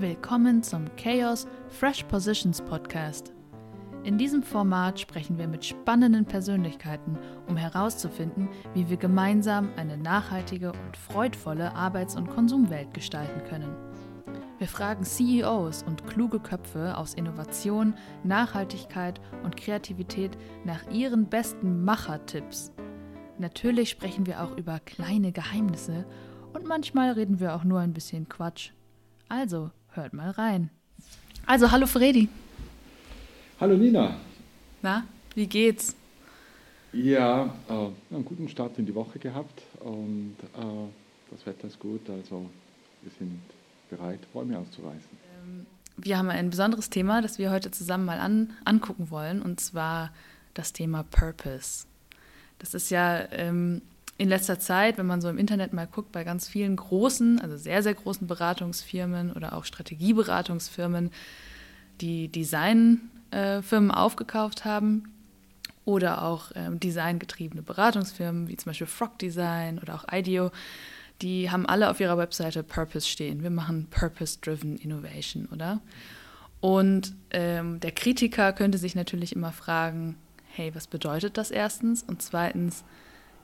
Willkommen zum Chaos Fresh Positions Podcast. In diesem Format sprechen wir mit spannenden Persönlichkeiten, um herauszufinden, wie wir gemeinsam eine nachhaltige und freudvolle Arbeits- und Konsumwelt gestalten können. Wir fragen CEOs und kluge Köpfe aus Innovation, Nachhaltigkeit und Kreativität nach ihren besten Machertipps. Natürlich sprechen wir auch über kleine Geheimnisse und manchmal reden wir auch nur ein bisschen Quatsch. Also, hört mal rein. Also, hallo Fredi. Hallo Nina. Na, wie geht's? Ja, äh, einen guten Start in die Woche gehabt und äh, das Wetter ist gut, also wir sind bereit, Bäume auszureißen. Ähm, wir haben ein besonderes Thema, das wir heute zusammen mal an, angucken wollen, und zwar das Thema Purpose. Das ist ja ähm, in letzter Zeit, wenn man so im Internet mal guckt, bei ganz vielen großen, also sehr, sehr großen Beratungsfirmen oder auch Strategieberatungsfirmen, die Design äh, Firmen aufgekauft haben oder auch ähm, designgetriebene Beratungsfirmen wie zum Beispiel Frog Design oder auch IDEO, die haben alle auf ihrer Webseite Purpose stehen. Wir machen Purpose-Driven Innovation, oder? Und ähm, der Kritiker könnte sich natürlich immer fragen, hey, was bedeutet das erstens? Und zweitens,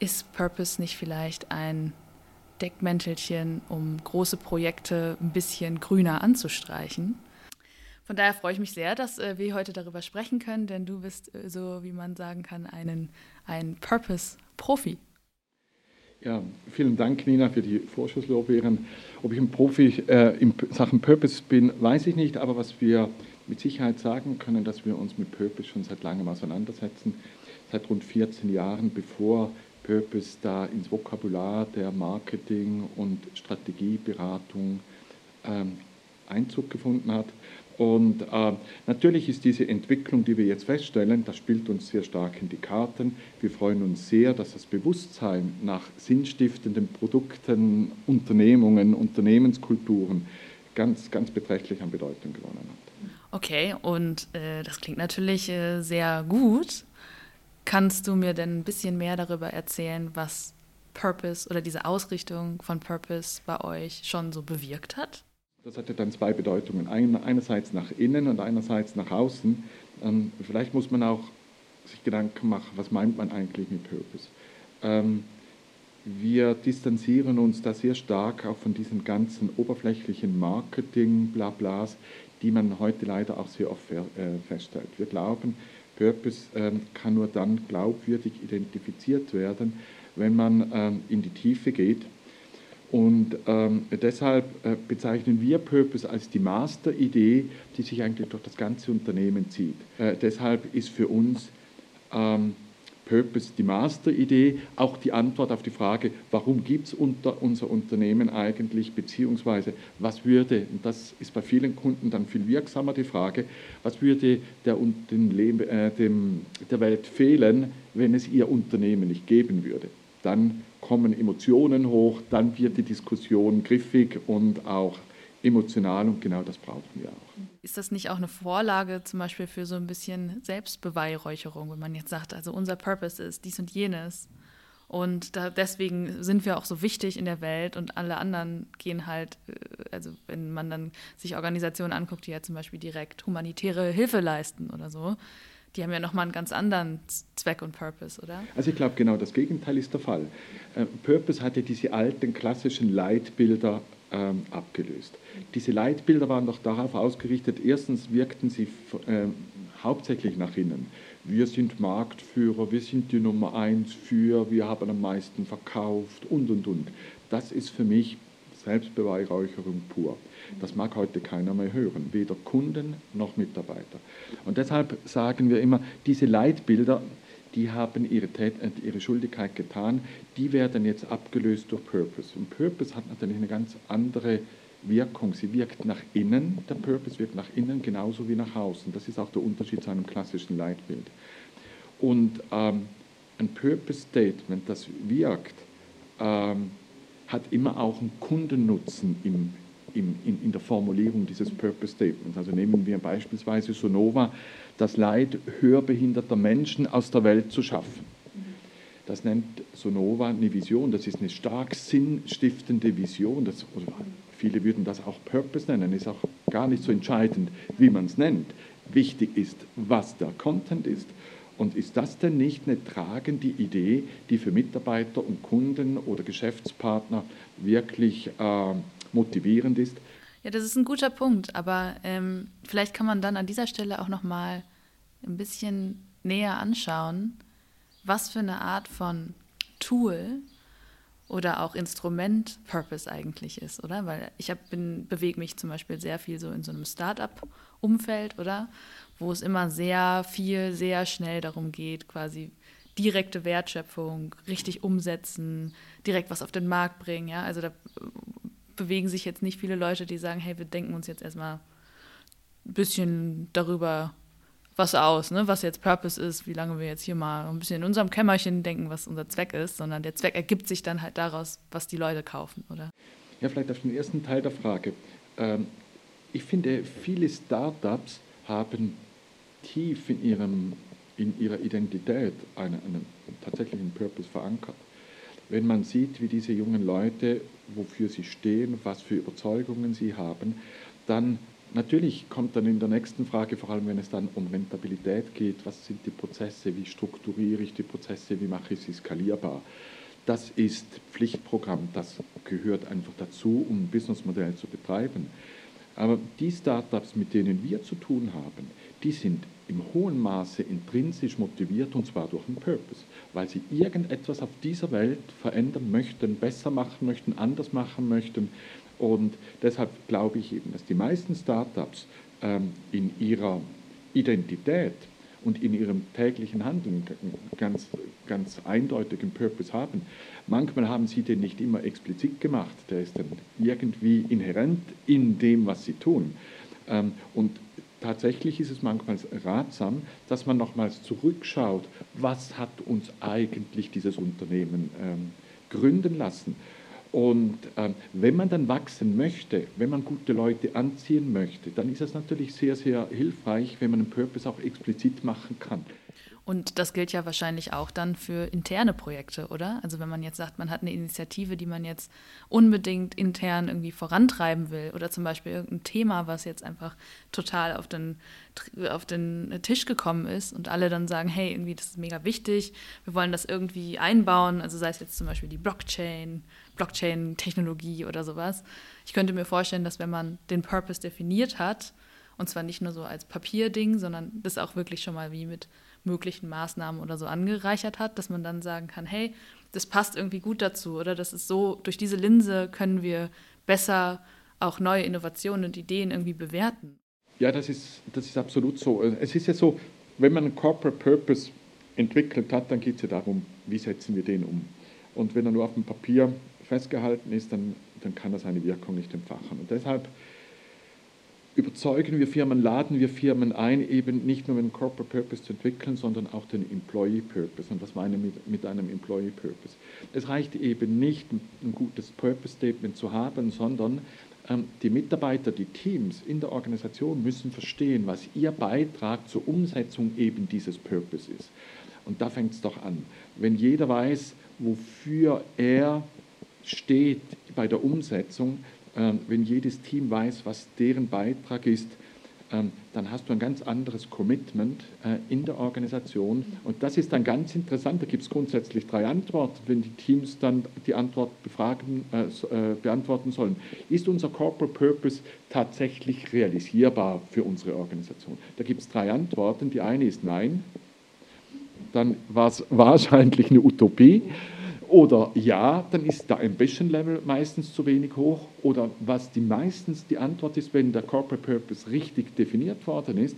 ist Purpose nicht vielleicht ein Deckmäntelchen, um große Projekte ein bisschen grüner anzustreichen? Von daher freue ich mich sehr, dass äh, wir heute darüber sprechen können, denn du bist, äh, so wie man sagen kann, einen, ein Purpose-Profi. Ja, vielen Dank, Nina, für die Vorschusslorbeeren. Ob ich ein Profi äh, in Sachen Purpose bin, weiß ich nicht, aber was wir mit Sicherheit sagen können, dass wir uns mit Purpose schon seit langem auseinandersetzen, seit rund 14 Jahren, bevor Purpose da ins Vokabular der Marketing- und Strategieberatung ähm, Einzug gefunden hat. Und äh, natürlich ist diese Entwicklung, die wir jetzt feststellen, das spielt uns sehr stark in die Karten. Wir freuen uns sehr, dass das Bewusstsein nach sinnstiftenden Produkten, Unternehmungen, Unternehmenskulturen ganz, ganz beträchtlich an Bedeutung gewonnen hat. Okay, und äh, das klingt natürlich äh, sehr gut. Kannst du mir denn ein bisschen mehr darüber erzählen, was Purpose oder diese Ausrichtung von Purpose bei euch schon so bewirkt hat? Das hatte dann zwei Bedeutungen. einerseits nach innen und einerseits nach außen. Ähm, vielleicht muss man auch sich Gedanken machen, was meint man eigentlich mit Purpose? Ähm, wir distanzieren uns da sehr stark auch von diesen ganzen oberflächlichen Marketing-Blablas, die man heute leider auch sehr oft äh, feststellt. Wir glauben, Purpose ähm, kann nur dann glaubwürdig identifiziert werden, wenn man in die Tiefe geht und ähm, deshalb äh, bezeichnen wir Purpose als die Master-Idee, die sich eigentlich durch das ganze Unternehmen zieht. Äh, deshalb ist für uns ähm, Purpose die Master-Idee, auch die Antwort auf die Frage, warum gibt es unter unser Unternehmen eigentlich, beziehungsweise was würde, und das ist bei vielen Kunden dann viel wirksamer die Frage, was würde der, den, äh, dem, der Welt fehlen, wenn es ihr Unternehmen nicht geben würde. Dann kommen Emotionen hoch, dann wird die Diskussion griffig und auch emotional und genau das brauchen wir auch. Ist das nicht auch eine Vorlage zum Beispiel für so ein bisschen Selbstbeweihräucherung, wenn man jetzt sagt, also unser Purpose ist dies und jenes und da, deswegen sind wir auch so wichtig in der Welt und alle anderen gehen halt, äh, also wenn man dann sich Organisationen anguckt, die ja zum Beispiel direkt humanitäre Hilfe leisten oder so, die haben ja nochmal einen ganz anderen Zweck und Purpose, oder? Also ich glaube, genau das Gegenteil ist der Fall. Äh, Purpose hatte diese alten klassischen Leitbilder ähm, abgelöst. Diese Leitbilder waren doch darauf ausgerichtet, erstens wirkten sie äh, hauptsächlich nach innen. Wir sind Marktführer, wir sind die Nummer eins für, wir haben am meisten verkauft und, und, und. Das ist für mich Selbstbeweihräucherung pur. Das mag heute keiner mehr hören, weder Kunden noch Mitarbeiter. Und deshalb sagen wir immer, diese Leitbilder, die haben ihre, Tät äh, ihre Schuldigkeit getan, die werden jetzt abgelöst durch Purpose. Und Purpose hat natürlich eine ganz andere Wirkung. Sie wirkt nach innen, der Purpose wirkt nach innen genauso wie nach außen. Das ist auch der Unterschied zu einem klassischen Leitbild. Und ähm, ein Purpose-Statement, das wirkt, ähm, hat immer auch einen Kundennutzen im, im, in, in der Formulierung dieses Purpose Statements. Also nehmen wir beispielsweise Sonova, das Leid hörbehinderter Menschen aus der Welt zu schaffen. Das nennt Sonova eine Vision, das ist eine stark sinnstiftende Vision, das Viele würden das auch Purpose nennen, ist auch gar nicht so entscheidend, wie man es nennt. Wichtig ist, was der Content ist. Und ist das denn nicht eine tragende Idee, die für Mitarbeiter und Kunden oder Geschäftspartner wirklich äh, motivierend ist? Ja, das ist ein guter Punkt, aber ähm, vielleicht kann man dann an dieser Stelle auch noch mal ein bisschen näher anschauen, was für eine Art von Tool oder auch Instrument Purpose eigentlich ist, oder? Weil ich bewege mich zum Beispiel sehr viel so in so einem Startup-Umfeld, oder? Wo es immer sehr viel, sehr schnell darum geht, quasi direkte Wertschöpfung, richtig umsetzen, direkt was auf den Markt bringen, ja? Also da bewegen sich jetzt nicht viele Leute, die sagen, hey, wir denken uns jetzt erstmal ein bisschen darüber was aus, ne? was jetzt Purpose ist, wie lange wir jetzt hier mal ein bisschen in unserem Kämmerchen denken, was unser Zweck ist, sondern der Zweck ergibt sich dann halt daraus, was die Leute kaufen, oder? Ja, vielleicht auf den ersten Teil der Frage. Ähm, ich finde, viele Startups haben tief in, ihrem, in ihrer Identität einen, einen tatsächlichen Purpose verankert. Wenn man sieht, wie diese jungen Leute, wofür sie stehen, was für Überzeugungen sie haben, dann Natürlich kommt dann in der nächsten Frage, vor allem wenn es dann um Rentabilität geht, was sind die Prozesse, wie strukturiere ich die Prozesse, wie mache ich sie skalierbar. Das ist Pflichtprogramm, das gehört einfach dazu, um ein Businessmodell zu betreiben. Aber die Startups, mit denen wir zu tun haben, die sind im hohen Maße intrinsisch motiviert und zwar durch einen Purpose, weil sie irgendetwas auf dieser Welt verändern möchten, besser machen möchten, anders machen möchten, und deshalb glaube ich eben, dass die meisten Startups ähm, in ihrer Identität und in ihrem täglichen Handeln ganz, ganz eindeutigen Purpose haben. Manchmal haben sie den nicht immer explizit gemacht, der ist dann irgendwie inhärent in dem, was sie tun. Ähm, und tatsächlich ist es manchmal ratsam, dass man nochmals zurückschaut, was hat uns eigentlich dieses Unternehmen ähm, gründen lassen und ähm, wenn man dann wachsen möchte, wenn man gute Leute anziehen möchte, dann ist es natürlich sehr, sehr hilfreich, wenn man einen Purpose auch explizit machen kann. Und das gilt ja wahrscheinlich auch dann für interne Projekte, oder? Also wenn man jetzt sagt, man hat eine Initiative, die man jetzt unbedingt intern irgendwie vorantreiben will oder zum Beispiel irgendein Thema, was jetzt einfach total auf den, auf den Tisch gekommen ist und alle dann sagen, hey, irgendwie das ist mega wichtig, wir wollen das irgendwie einbauen, also sei es jetzt zum Beispiel die Blockchain, Blockchain-Technologie oder sowas. Ich könnte mir vorstellen, dass wenn man den Purpose definiert hat, und zwar nicht nur so als Papierding, sondern das auch wirklich schon mal wie mit möglichen Maßnahmen oder so angereichert hat, dass man dann sagen kann, hey, das passt irgendwie gut dazu oder das ist so, durch diese Linse können wir besser auch neue Innovationen und Ideen irgendwie bewerten. Ja, das ist, das ist absolut so. Es ist ja so, wenn man einen Corporate Purpose entwickelt hat, dann geht es ja darum, wie setzen wir den um. Und wenn er nur auf dem Papier festgehalten ist, dann, dann kann er seine Wirkung nicht entfachen. Und deshalb überzeugen wir Firmen, laden wir Firmen ein, eben nicht nur einen Corporate Purpose zu entwickeln, sondern auch den Employee Purpose. Und was meine mit, mit einem Employee Purpose? Es reicht eben nicht, ein gutes Purpose Statement zu haben, sondern ähm, die Mitarbeiter, die Teams in der Organisation müssen verstehen, was ihr Beitrag zur Umsetzung eben dieses Purpose ist. Und da fängt es doch an. Wenn jeder weiß, wofür er steht bei der Umsetzung, ähm, wenn jedes Team weiß, was deren Beitrag ist, ähm, dann hast du ein ganz anderes Commitment äh, in der Organisation. Und das ist dann ganz interessant. Da gibt es grundsätzlich drei Antworten, wenn die Teams dann die Antwort befragen, äh, äh, beantworten sollen. Ist unser Corporate Purpose tatsächlich realisierbar für unsere Organisation? Da gibt es drei Antworten. Die eine ist Nein. Dann war es wahrscheinlich eine Utopie. Oder ja, dann ist der Ambition-Level meistens zu wenig hoch. Oder was die meistens die Antwort ist, wenn der Corporate Purpose richtig definiert worden ist,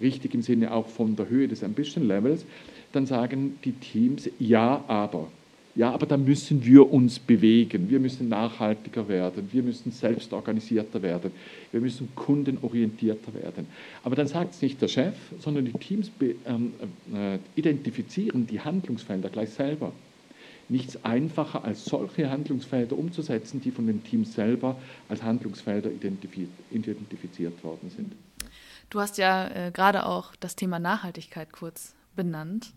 richtig im Sinne auch von der Höhe des Ambition-Levels, dann sagen die Teams ja, aber. Ja, aber da müssen wir uns bewegen. Wir müssen nachhaltiger werden. Wir müssen selbstorganisierter werden. Wir müssen kundenorientierter werden. Aber dann sagt es nicht der Chef, sondern die Teams ähm, äh, identifizieren die Handlungsfelder gleich selber nichts einfacher, als solche Handlungsfelder umzusetzen, die von den Teams selber als Handlungsfelder identifiziert worden sind. Du hast ja äh, gerade auch das Thema Nachhaltigkeit kurz benannt.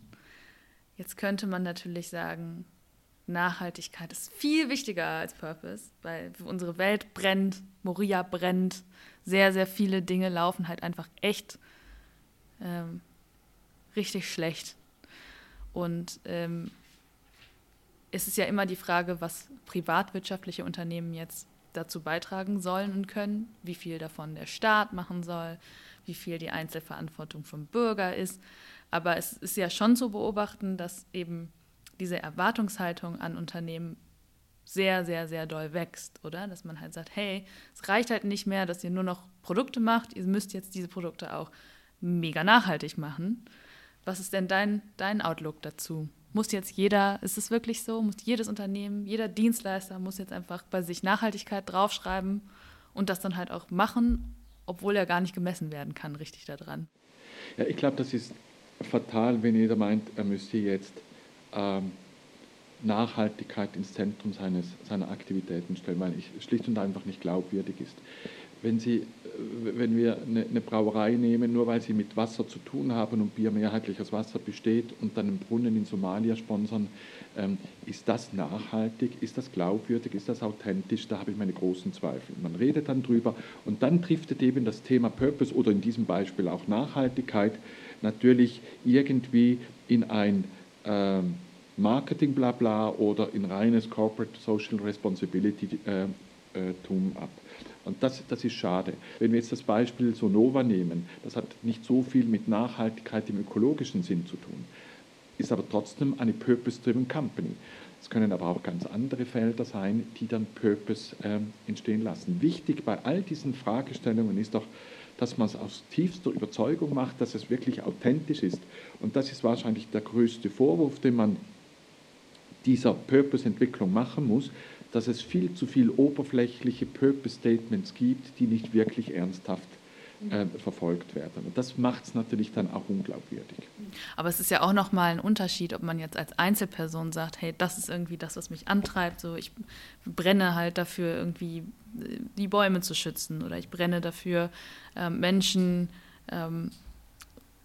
Jetzt könnte man natürlich sagen, Nachhaltigkeit ist viel wichtiger als Purpose, weil unsere Welt brennt, Moria brennt, sehr, sehr viele Dinge laufen halt einfach echt ähm, richtig schlecht. Und ähm, es ist ja immer die Frage, was privatwirtschaftliche Unternehmen jetzt dazu beitragen sollen und können, wie viel davon der Staat machen soll, wie viel die Einzelverantwortung vom Bürger ist. Aber es ist ja schon zu beobachten, dass eben diese Erwartungshaltung an Unternehmen sehr, sehr, sehr doll wächst, oder? Dass man halt sagt, hey, es reicht halt nicht mehr, dass ihr nur noch Produkte macht, ihr müsst jetzt diese Produkte auch mega nachhaltig machen. Was ist denn dein, dein Outlook dazu? Muss jetzt jeder, ist es wirklich so, muss jedes Unternehmen, jeder Dienstleister muss jetzt einfach bei sich Nachhaltigkeit draufschreiben und das dann halt auch machen, obwohl er gar nicht gemessen werden kann, richtig daran? Ja, ich glaube, das ist fatal, wenn jeder meint, er müsste jetzt ähm, Nachhaltigkeit ins Zentrum seines, seiner Aktivitäten stellen, weil es schlicht und einfach nicht glaubwürdig ist. Wenn, Sie, äh, wenn wir eine, eine, Brauerei nehmen, nur weil sie mit Wasser zu tun haben und Bier mehrheitlich aus Wasser besteht und dann einen Brunnen in Somalia sponsern, ähm, ist das nachhaltig, ist das glaubwürdig, ist das authentisch? Da habe ich meine großen Zweifel. Man redet dann drüber und dann driftet eben das Thema Purpose oder in diesem Beispiel auch Nachhaltigkeit natürlich irgendwie in ein ähm, Marketing blabla oder in reines Corporate Social Responsibility äh, äh, Tum ab. Und das, das ist schade. Wenn wir jetzt das Beispiel Sonova nehmen, das hat nicht so viel mit Nachhaltigkeit im ökologischen Sinn zu tun, ist aber trotzdem eine Purpose-Driven Company. Es können aber auch ganz andere Felder sein, die dann Purpose äh, entstehen lassen. Wichtig bei all diesen Fragestellungen ist doch, dass man es aus tiefster Überzeugung macht, dass es wirklich authentisch ist. Und das ist wahrscheinlich der größte Vorwurf, den man dieser Purpose-Entwicklung machen muss, dass es viel zu viel oberflächliche Purpose-Statements gibt, die nicht wirklich ernsthaft äh, verfolgt werden. Und das macht es natürlich dann auch unglaubwürdig. Aber es ist ja auch nochmal ein Unterschied, ob man jetzt als Einzelperson sagt, hey, das ist irgendwie das, was mich antreibt. So, ich brenne halt dafür, irgendwie äh, die Bäume zu schützen oder ich brenne dafür, ähm, Menschen ähm,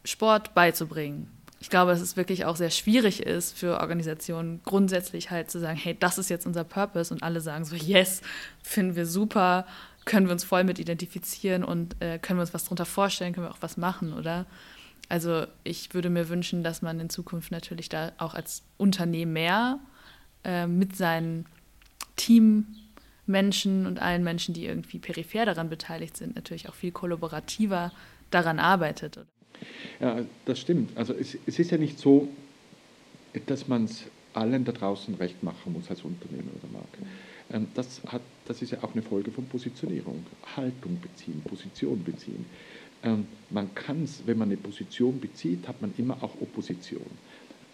Sport beizubringen ich glaube, dass es wirklich auch sehr schwierig ist für Organisationen grundsätzlich halt zu sagen, hey, das ist jetzt unser Purpose und alle sagen so, yes, finden wir super, können wir uns voll mit identifizieren und äh, können wir uns was darunter vorstellen, können wir auch was machen, oder? Also ich würde mir wünschen, dass man in Zukunft natürlich da auch als Unternehmer äh, mit seinen Teammenschen und allen Menschen, die irgendwie peripher daran beteiligt sind, natürlich auch viel kollaborativer daran arbeitet. Oder? Ja, das stimmt. Also es, es ist ja nicht so, dass man es allen da draußen recht machen muss als Unternehmen oder Marke. Ähm, das, hat, das ist ja auch eine Folge von Positionierung. Haltung beziehen, Position beziehen. Ähm, man kann es, wenn man eine Position bezieht, hat man immer auch Opposition.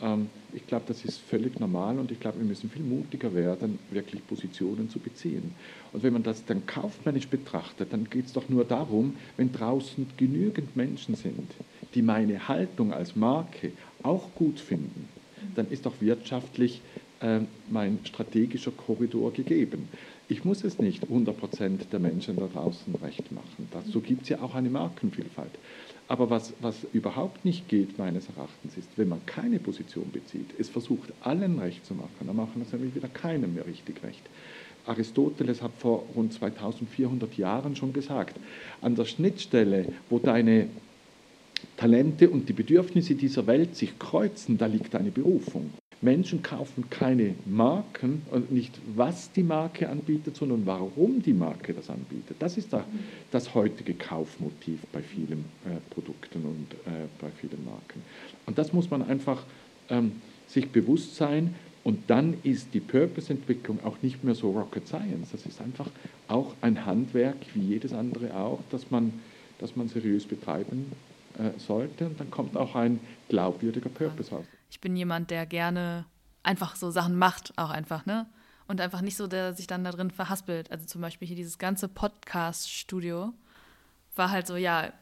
Ähm, ich glaube, das ist völlig normal und ich glaube, wir müssen viel mutiger werden, wirklich Positionen zu beziehen. Und wenn man das dann kaufmännisch betrachtet, dann geht es doch nur darum, wenn draußen genügend Menschen sind, die meine Haltung als Marke auch gut finden, dann ist doch wirtschaftlich äh, mein strategischer Korridor gegeben. Ich muss es nicht 100% der Menschen da draußen recht machen. Dazu gibt es ja auch eine Markenvielfalt. Aber was, was überhaupt nicht geht, meines Erachtens, ist, wenn man keine Position bezieht, es versucht, allen recht zu machen, dann machen es nämlich wieder keinem mehr richtig recht. Aristoteles hat vor rund 2400 Jahren schon gesagt, an der Schnittstelle, wo deine Talente und die Bedürfnisse dieser Welt sich kreuzen, da liegt eine Berufung. Menschen kaufen keine Marken und nicht, was die Marke anbietet, sondern warum die Marke das anbietet. Das ist da, das heutige Kaufmotiv bei vielen äh, Produkten und äh, bei vielen Marken. Und das muss man einfach ähm, sich bewusst sein. Und dann ist die Purpose-Entwicklung auch nicht mehr so Rocket Science. Das ist einfach auch ein Handwerk, wie jedes andere auch, das man, das man seriös betreiben äh, sollte. Und dann kommt auch ein glaubwürdiger Purpose raus ich bin jemand, der gerne einfach so Sachen macht, auch einfach, ne? Und einfach nicht so, der sich dann da drin verhaspelt. Also zum Beispiel hier dieses ganze Podcast-Studio war halt so, ja,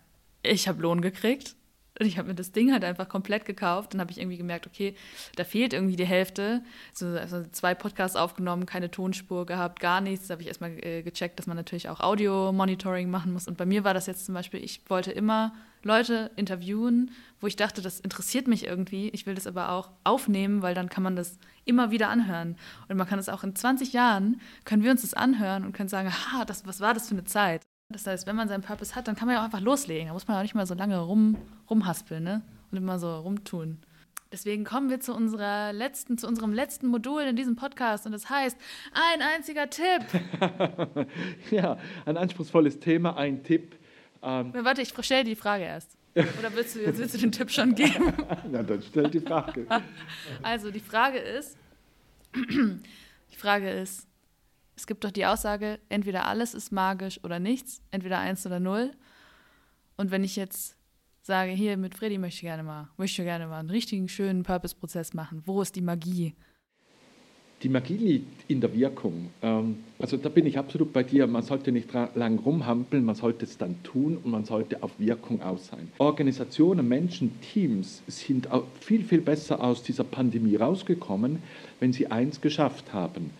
ich habe Lohn gekriegt. Und ich habe mir das Ding halt einfach komplett gekauft. Dann habe ich irgendwie gemerkt, okay, da fehlt irgendwie die Hälfte. So, also zwei Podcasts aufgenommen, keine Tonspur gehabt, gar nichts. Da habe ich erstmal äh, gecheckt, dass man natürlich auch Audio-Monitoring machen muss. Und bei mir war das jetzt zum Beispiel, ich wollte immer Leute interviewen, wo ich dachte, das interessiert mich irgendwie. Ich will das aber auch aufnehmen, weil dann kann man das immer wieder anhören. Und man kann es auch in 20 Jahren, können wir uns das anhören und können sagen, ha, das, was war das für eine Zeit? Das heißt, wenn man seinen Purpose hat, dann kann man ja auch einfach loslegen. Da muss man auch nicht mal so lange rum, rumhaspeln ne? und immer so rumtun. Deswegen kommen wir zu unserer letzten, zu unserem letzten Modul in diesem Podcast und das heißt ein einziger Tipp. ja, ein anspruchsvolles Thema, ein Tipp. Ähm warte, ich stelle die Frage erst. Oder willst du, willst du den Tipp schon geben? Na, dann stell die Frage. Also die Frage ist, die Frage ist, es gibt doch die Aussage, entweder alles ist magisch oder nichts, entweder eins oder null. Und wenn ich jetzt sage, hier mit Freddy möchte ich gerne mal, möchte gerne mal einen richtigen schönen Purpose-Prozess machen, wo ist die Magie? Die Magie liegt in der Wirkung. Ähm, also da bin ich absolut bei dir. Man sollte nicht lang rumhampeln, man sollte es dann tun und man sollte auf Wirkung aus sein. Organisationen, Menschen, Teams sind viel, viel besser aus dieser Pandemie rausgekommen, wenn sie eins geschafft haben.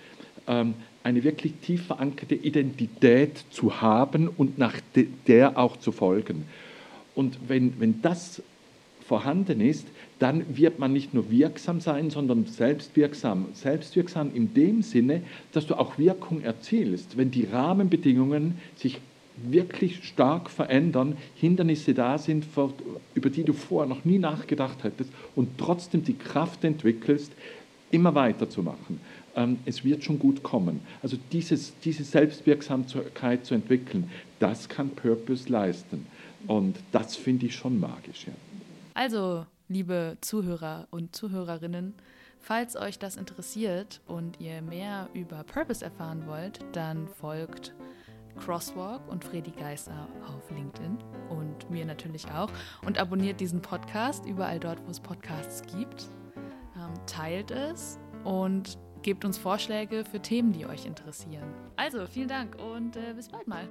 Ähm, eine wirklich tief verankerte Identität zu haben und nach der auch zu folgen. Und wenn, wenn das vorhanden ist, dann wird man nicht nur wirksam sein, sondern selbstwirksam. Selbstwirksam in dem Sinne, dass du auch Wirkung erzielst. Wenn die Rahmenbedingungen sich wirklich stark verändern, Hindernisse da sind, über die du vorher noch nie nachgedacht hättest und trotzdem die Kraft entwickelst, immer weiterzumachen. Ähm, es wird schon gut kommen. Also dieses, diese Selbstwirksamkeit zu entwickeln, das kann Purpose leisten. Und das finde ich schon magisch. Ja. Also, liebe Zuhörer und Zuhörerinnen, falls euch das interessiert und ihr mehr über Purpose erfahren wollt, dann folgt Crosswalk und Freddy Geißer auf LinkedIn und mir natürlich auch und abonniert diesen Podcast überall dort, wo es Podcasts gibt. Ähm, teilt es und gebt uns Vorschläge für Themen, die euch interessieren. Also, vielen Dank und äh, bis bald mal.